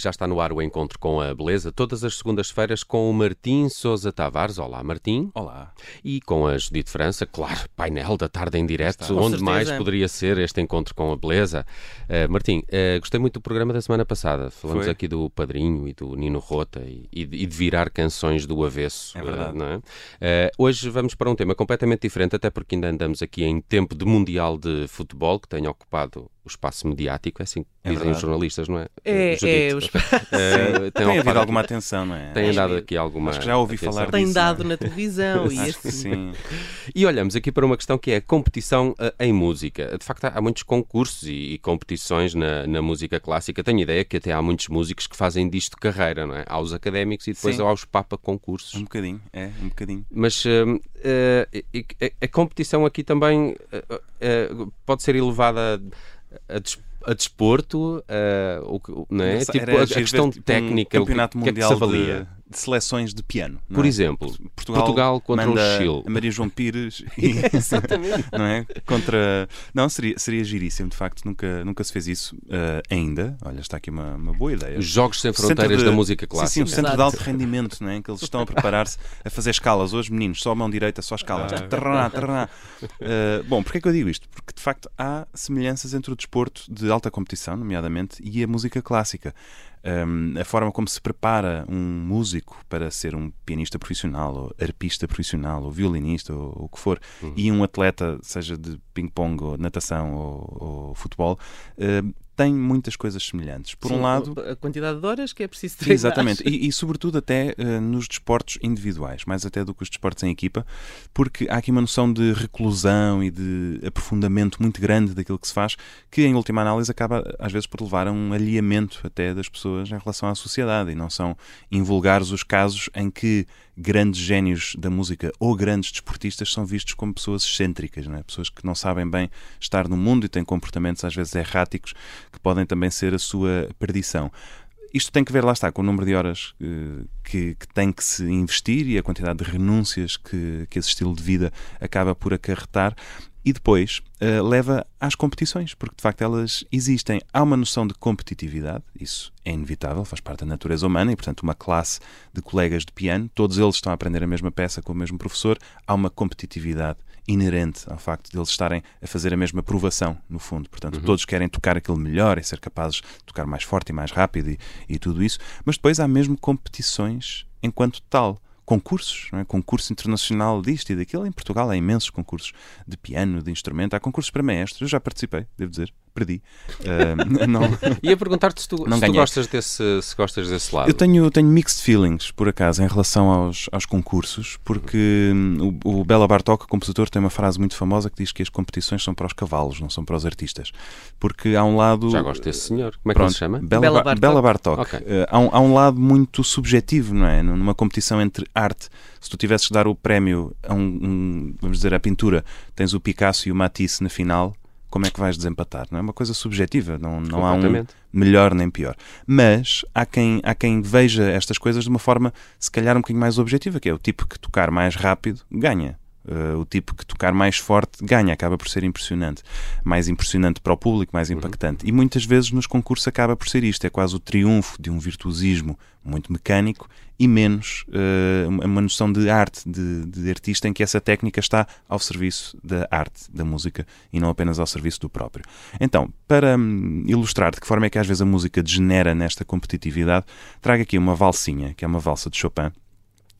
já está no ar o encontro com a beleza, todas as segundas-feiras com o Martim Sousa Tavares. Olá, Martim. Olá. E com a Judite França, claro, painel da tarde em direto, Está. Onde certeza. mais poderia ser este encontro com a beleza. Uh, Martim, uh, gostei muito do programa da semana passada. Falamos Foi? aqui do Padrinho e do Nino Rota e, e de- e de virar canções do avesso. É verdade. uh, é? Hoje vamos para um tema completamente diferente, até porque ainda andamos aqui em tempo de Mundial de Futebol, que tem ocupado espaço mediático, é assim que É dizem verdade. os jornalistas, não é? É, Judite? é, os... Uh, Tem, ocupado havido alguma atenção, não é? Tem Acho dado que- aqui alguma. Acho que já ouvi atenção. falar tem disso, dado é? na televisão e assim. sim. E olhamos aqui para uma questão que é a competição eh, em música. De facto, há muitos concursos e, e competições na, na música clássica. Tenho ideia que até há muitos músicos que fazem disto carreira, não é? Há os académicos e depois Sim. há os papa concursos. Um bocadinho, é, um bocadinho. Mas eh, e- e- a, competição aqui também eh, eh, pode ser elevada a, des- a desporto, eh, o que- não é? Era Tipo, a, a questão tipo, técnica, um o que- campeonato o que é que se mundial avalia? De, seleções de piano. não Por é? exemplo, Portugal, Portugal contra o Chile. a Maria João Pires e, Exatamente. não é? Contra. Não, seria, seria giríssimo, de facto, nunca, nunca se fez isso eh, ainda. Olha, está aqui uma, uma boa ideia. Os Jogos Sem Fronteiras de- da música Sim, clássica. sim, o centro de alto rendimento, não é? em que eles estão a preparar-se a fazer escalas. Hoje, meninos, só a mão direita, só escalas. Ah. Tarará, tarará. Uh, bom, porquê é que eu digo isto? Porque, de facto, há semelhanças entre o desporto de alta competição, nomeadamente, e a música clássica. Um, a forma como se prepara um músico para ser um pianista profissional, ou arpista profissional, ou violinista, ou, ou o que for, Uhum. e um atleta, seja de ping-pong, ou natação, ou, ou futebol, uh, tem muitas coisas semelhantes. Por um Sim, lado, A quantidade de horas que é preciso treinar. Exatamente, e, e sobretudo até eh, nos desportos individuais, mais até do que os desportos em equipa, porque há aqui uma noção de reclusão e de aprofundamento muito grande daquilo que se faz, que em última análise acaba às vezes por levar a um alheamento até das pessoas em relação à sociedade, e não são invulgares os casos em que grandes génios da música ou grandes desportistas são vistos como pessoas excêntricas, é? pessoas que não sabem bem estar no mundo e têm comportamentos às vezes erráticos que podem também ser a sua perdição. Isto tem que ver, lá está, com o número de horas eh, que, que tem que se investir e a quantidade de renúncias que, que esse estilo de vida acaba por acarretar. E depois eh, leva às competições, porque de facto elas existem. Há uma noção de competitividade, isso é inevitável, faz parte da natureza humana, e portanto, uma classe de colegas de piano, todos eles estão a aprender a mesma peça com o mesmo professor, há uma competitividade inerente ao facto de eles estarem a fazer a mesma provação, no fundo. Portanto, todos querem tocar aquilo melhor e ser capazes de tocar mais forte e mais rápido e, e tudo isso, mas depois há mesmo competições enquanto tal. Concursos, é? concurso internacional disto e daquilo. Em Portugal há imensos concursos de piano, de instrumento. Há concursos para maestros. Eu já participei, devo dizer. Perdi. Ah, não, Ia perguntar-te se tu, Não se tu gostas desse, se gostas desse lado. eu tenho, tenho mixed feelings, por acaso, em relação aos, aos concursos, porque hum, o, o Bela Bartok, compositor, tem uma frase muito famosa que diz que as competições são para os cavalos, não são para os artistas. Porque há um lado. Já gosto desse senhor. Como é que Pronto, ele se chama? Bela, Bela Ba- Bartok. Bela Bartok. Ok. Eh, há, um, há um lado muito subjetivo, não é? Numa competição entre arte. Se tu tivesses que dar o prémio a um, um, vamos dizer, a pintura, tens o Picasso e o Matisse na final, como é que vais desempatar? Não é uma coisa subjetiva, não, não há um melhor nem pior. Mas há quem, há quem veja estas coisas de uma forma, se calhar, um bocadinho mais objetiva, que é o tipo que tocar mais rápido ganha. Uh, o tipo que tocar mais forte ganha, acaba por ser impressionante. Mais impressionante para o público, mais impactante. E muitas vezes nos concursos acaba por ser isto: é quase o triunfo de um virtuosismo muito mecânico e menos uh, uma- uma noção de arte, de, de artista, em que essa técnica está ao serviço da arte, da música e não apenas ao serviço do próprio. Então, para hum, ilustrar de que forma é que às vezes a música degenera nesta competitividade, trago aqui uma valsinha, que é uma valsa de Chopin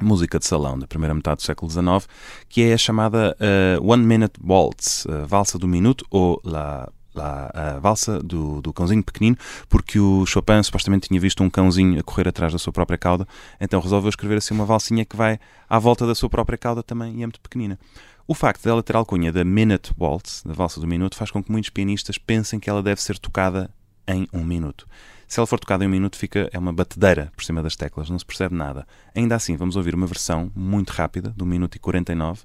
música de salão da primeira metade do século XIX, que é a chamada eh, One Minute Waltz, a valsa do minuto ou la, a valsa do, do cãozinho pequenino, porque o Chopin supostamente tinha visto um cãozinho a correr atrás da sua própria cauda, então resolveu escrever assim uma valsinha que vai à volta da sua própria cauda também e é muito pequenina. O facto dela ter alcunha da Minute Waltz, da valsa do minuto, faz com que muitos pianistas pensem que ela deve ser tocada em um minuto. Se ela for tocada em um minuto, fica, é uma batedeira por cima das teclas, não se percebe nada. Ainda assim, vamos ouvir uma versão muito rápida, de 1 minuto e 49,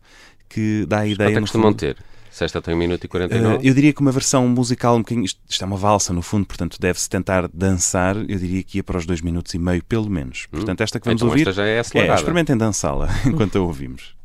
que dá a ideia. Quanto é costumam ter? Se esta tem 1 minuto e Uh, 49? eu diria que uma versão musical um bocadinho. Isto, isto é uma valsa, no fundo, portanto deve-se tentar dançar. Eu diria que ia para os dois minutos e meio, pelo menos. Portanto, esta que vamos então ouvir. esta já é é, acelerada. experimentem dançá-la enquanto a ouvimos.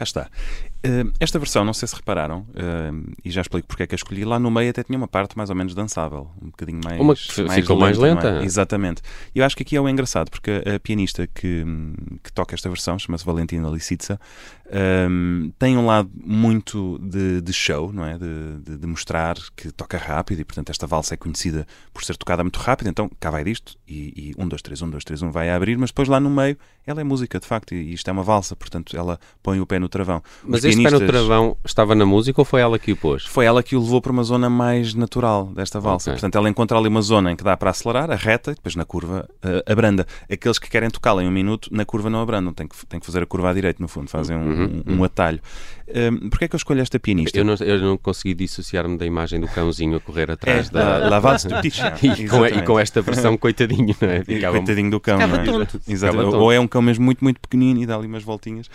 Cá está. Uh, esta versão, não sei se repararam, uh, e já explico porque é que a escolhi, lá no meio até tinha uma parte mais ou menos dançável, um bocadinho mais. Uma que mais ficou mais lenta, é? Exatamente. E eu acho que aqui é o engraçado, porque a, pianista que, que toca esta versão, chama-se Valentina Licitsa, um, tem um lado muito de, de show, não é? De, de, de mostrar que toca rápido e, portanto, esta valsa é conhecida por ser tocada muito rápido, então cá vai disto e, e um, dois, três, um, dois, três, um vai a abrir, mas depois lá no meio ela é música, de facto, e isto é uma valsa, portanto, ela põe o pé no travão. Mas Os este pé no pianistas- travão estava na música ou foi ela que o pôs? foi ela que o levou para uma zona mais natural desta valsa. Ok. Portanto, ela encontra ali uma zona em que dá para acelerar, a reta, e depois na curva eh, abranda. Aqueles que querem tocá-la em um minuto, na curva não abrandam, tem que, tem que fazer a curva à direita, no fundo, fazem um, Uhum, um- um atalho. Um, Porquê é que eu escolho esta pianista? Eu não, eu não consegui dissociar-me da imagem do cãozinho a correr atrás É, da. da La Valse du Petit Chien. E com, e com esta versão, coitadinho, não é? Ficava- Coitadinho do cão, não é? tonto. Exato. Ou- tonto. Ou é um cão mesmo muito, muito pequenino e dá ali umas voltinhas.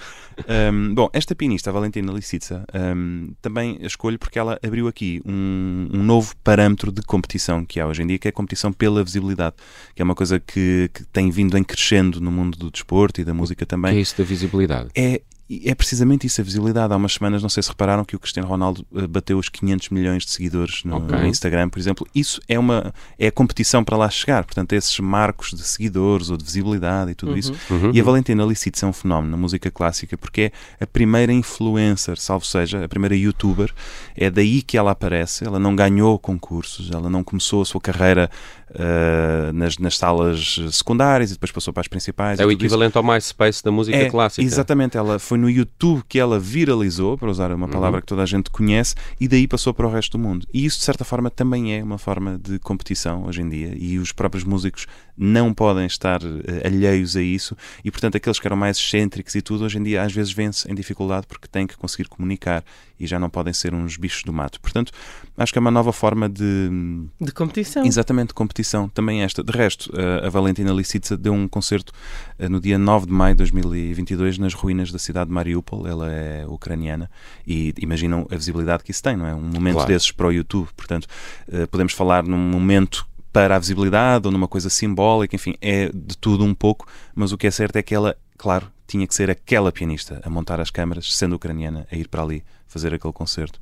Um, bom, esta pianista, a Valentina Licitsa, um, também a escolho porque ela abriu aqui um, um novo parâmetro de competição que há hoje em dia, que é a competição pela visibilidade, que é uma coisa que, que tem vindo em crescendo no mundo do desporto e da música Que é também. isso da visibilidade? É, é precisamente isso, a visibilidade. Há umas semanas, não sei se repararam, que o Cristiano Ronaldo eh, bateu os 500 milhões de seguidores no, Ok. no Instagram, por exemplo. Isso é uma é a competição para lá chegar. Portanto, esses marcos de seguidores ou de visibilidade e tudo isso. Uhum. E a Valentina Licitz é um fenómeno na música clássica porque é a primeira influencer, salvo seja, a primeira youtuber. É daí que ela aparece. Ela não ganhou concursos, ela não começou a sua carreira ah, nas, nas salas secundárias e depois passou para as principais. É e o tudo isso. equivalente ao MySpace da música É, clássica. Exatamente, ela foi no YouTube que ela viralizou, para usar uma palavra que toda a gente conhece, e daí passou para o resto do mundo. E isso, de certa forma, também é uma forma de competição hoje em dia, e os próprios músicos não podem estar eh, alheios a isso, e portanto, aqueles que eram mais excêntricos e tudo, hoje em dia às vezes vêm-se em dificuldade porque têm que conseguir comunicar e já não podem ser uns bichos do mato. Portanto, acho que é uma nova forma de. De competição. Exatamente, competição também esta. De resto, eh, a Valentina Licitsa deu um concerto eh, no dia 9 de maio de 2022 nas ruínas da cidade de Mariupol. Ela é ucraniana e imaginam a visibilidade que isso tem, não é? Um momento Claro. desses para o YouTube. Portanto, eh, podemos falar num momento para a visibilidade ou numa coisa simbólica, enfim, é de tudo um pouco, mas o que é certo é que ela, claro, tinha que ser aquela pianista a montar as câmaras, sendo ucraniana, a ir para ali fazer aquele concerto.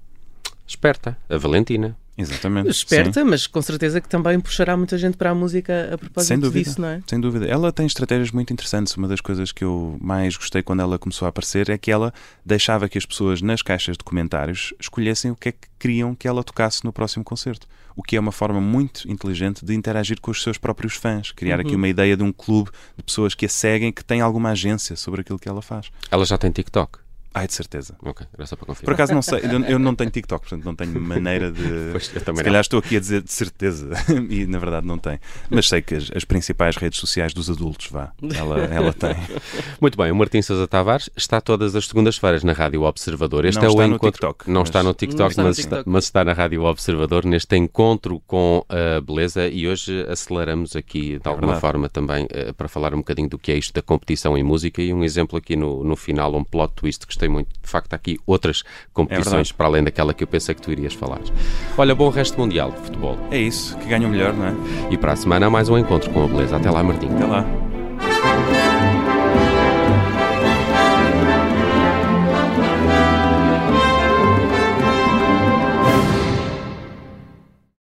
Esperta, a Valentina. Exatamente. sim. Esperta, mas com certeza que também puxará muita gente para a música a propósito Sem dúvida. disso, não é? Sem dúvida. Ela tem estratégias muito interessantes. Uma das coisas que eu mais gostei quando ela começou a aparecer é que ela deixava que as pessoas nas caixas de comentários escolhessem o que é que queriam que ela tocasse no próximo concerto. O que é uma forma muito inteligente de interagir com os seus próprios fãs. Criar aqui uma ideia de um clube de pessoas que a seguem que tem alguma agência sobre aquilo que ela faz. Ela já tem TikTok. Ai, de certeza. Ok, era só para confirmar. Por acaso não sei, eu- eu não tenho TikTok, portanto não tenho maneira de. Pois, eu também Se não. calhar estou aqui a dizer de certeza e na verdade não tem. Mas sei que as, as principais redes sociais dos adultos, vá, ela, ela tem. Muito bem, o Martim Sousa Tavares está todas as segundas-feiras na Rádio Observador. Este Não é está o no encontro. TikTok, não mas- está no TikTok, Não está no mas, TikTok. Está, mas está na Rádio Observador neste encontro com a beleza e hoje aceleramos aqui de alguma verdade. forma também eh, para falar um bocadinho do que é isto da competição em música e um exemplo aqui no, no final, um plot twist que gostei muito. De facto, há aqui outras competições verdade. para além daquela que eu pensei que tu irias falar. Olha, bom resto mundial de futebol. É isso, que ganha o melhor, não é? E para a semana há mais um encontro com a beleza. Até lá, Martim. Até lá.